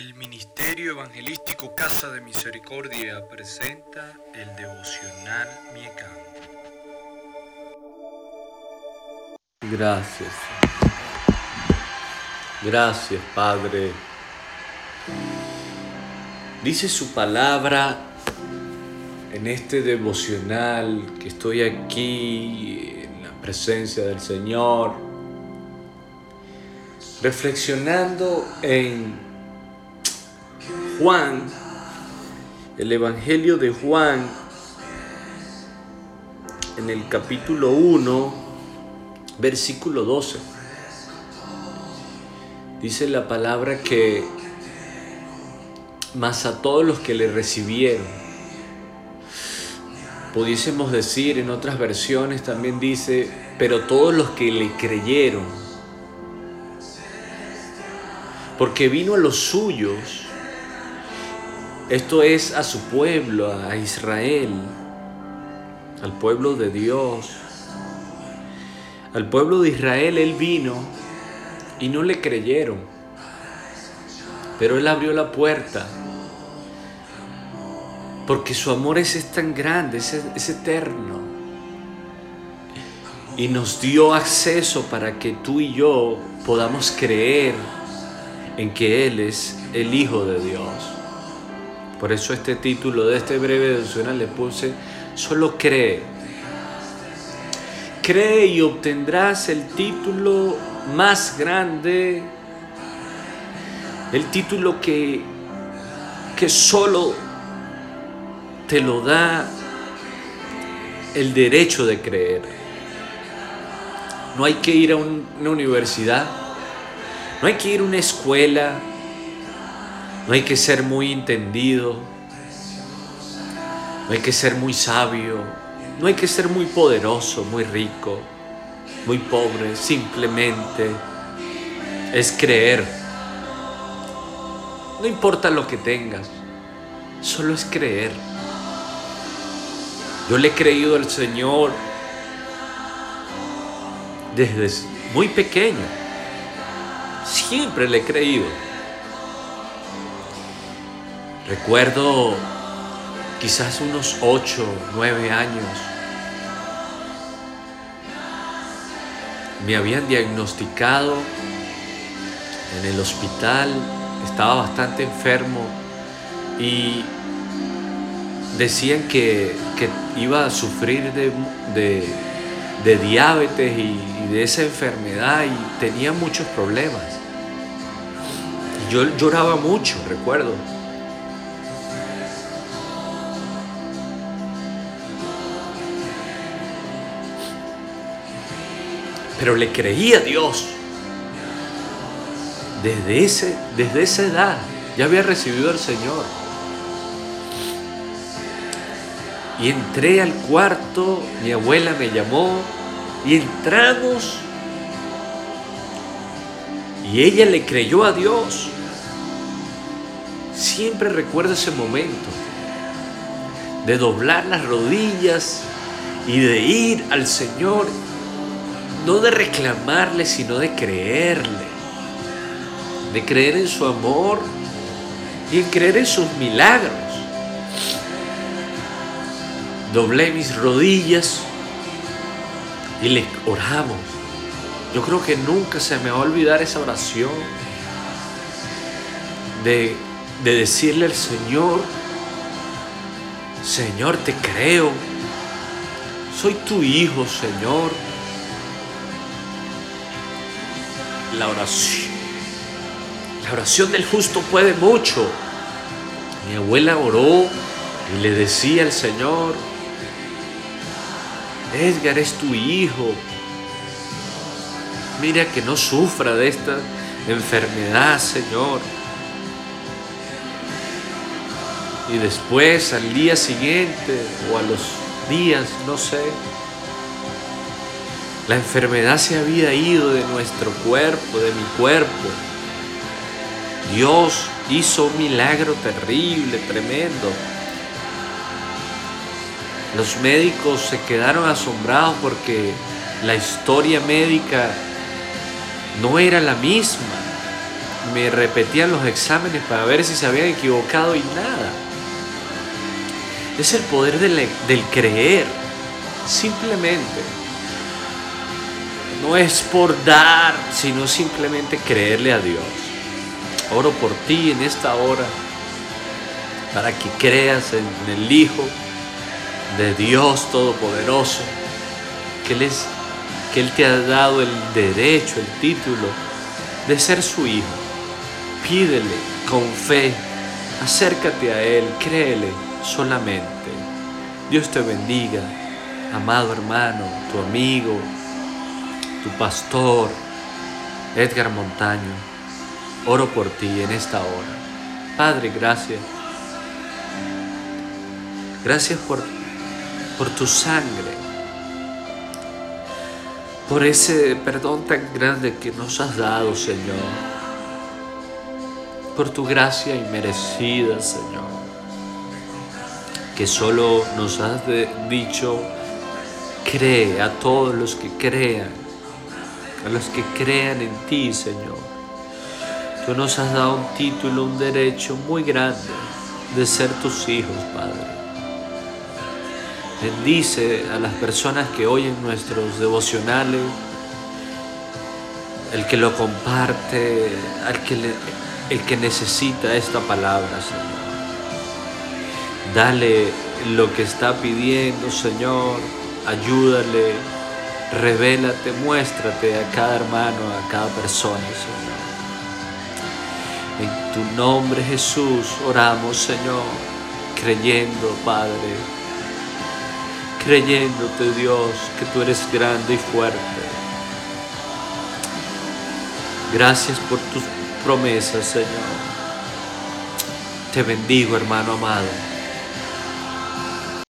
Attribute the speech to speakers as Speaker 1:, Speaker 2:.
Speaker 1: El Ministerio Evangelístico Casa de Misericordia presenta el devocional Miecam.
Speaker 2: Gracias. Gracias, Padre. Dice su palabra en este devocional que estoy aquí en la presencia del Señor, reflexionando en Juan, el Evangelio de Juan, en el capítulo 1, versículo 12. Dice la palabra que más a todos los que le recibieron, pudiésemos decir en otras versiones también dice, pero todos los que le creyeron, porque vino a los suyos esto es a su pueblo, a Israel, al pueblo de Dios. Al pueblo de Israel Él vino y no le creyeron. Pero Él abrió la puerta. Porque su amor es, tan grande, es, eterno. Y nos dio acceso para que tú y yo podamos creer en que Él es el Hijo de Dios. Por eso este título de este breve devocional le puse, solo cree. Cree y obtendrás el título más grande, el título que, que solo te lo da el derecho de creer. No hay que ir a una universidad, no hay que ir a una escuela, no hay que ser muy entendido, no hay que ser muy sabio, no hay que ser muy poderoso, muy rico, muy pobre, simplemente es creer. No importa lo que tengas, solo es creer. Yo le he creído al Señor desde muy pequeño. Siempre le he creído. Recuerdo quizás unos 8, 9 años. Me habían diagnosticado en el hospital, estaba bastante enfermo y decían que, iba a sufrir de, diabetes y, y, de esa enfermedad y tenía muchos problemas. Yo lloraba mucho, recuerdo. Pero le creía a Dios. Desde, ese, desde esa edad ya había recibido al Señor. Y entré al cuarto, mi abuela me llamó y entramos. Y ella le creyó a Dios. Siempre recuerdo ese momento de doblar las rodillas y de ir al Señor no de reclamarle, sino de creerle, de creer en su amor y en creer en sus milagros. Doblé mis rodillas y le oramos. Yo creo que nunca se me va a olvidar esa oración de, de decirle al Señor, Señor, te creo, soy tu hijo, Señor la oración. La oración del justo puede mucho. Mi abuela oró y le decía al Señor, Edgar es tu hijo. Mira que no sufra de esta enfermedad, Señor. Y después, al día siguiente o a los días, no sé, la enfermedad se había ido de nuestro cuerpo, de mi cuerpo. Dios hizo un milagro terrible, tremendo. Los médicos se quedaron asombrados porque la historia médica no era la misma. me repetían los exámenes para ver si se habían equivocado y nada. Es el poder del, del creer, simplemente. No es por dar, sino simplemente creerle a Dios. Oro por ti en esta hora para que creas en el Hijo de Dios Todopoderoso, que Él, que Él te ha dado el derecho, el título de ser su Hijo. Pídele con fe, acércate a Él, créele solamente. Dios te bendiga, amado hermano, tu amigo, tu pastor, Edgar Montaño. Oro por ti en esta hora. Padre, gracias. Gracias por, por tu sangre, por ese perdón tan grande que nos has dado, Señor, por tu gracia inmerecida, Señor, que solo nos has dicho, cree a todos los que crean, a los que crean en ti, Señor. Tú nos has dado un título, un derecho muy grande de ser tus hijos, Padre. Bendice a las personas que oyen nuestros devocionales, el que lo comparte, al que el que necesita esta palabra, Señor. Dale lo que está pidiendo, Señor. Ayúdale, revélate, muéstrate a cada hermano, a cada persona, Señor. En tu nombre, Jesús, oramos, Señor, creyendo, Padre creyéndote Dios que tú eres grande y fuerte. Gracias por tus promesas, Señor. Te bendigo, hermano amado.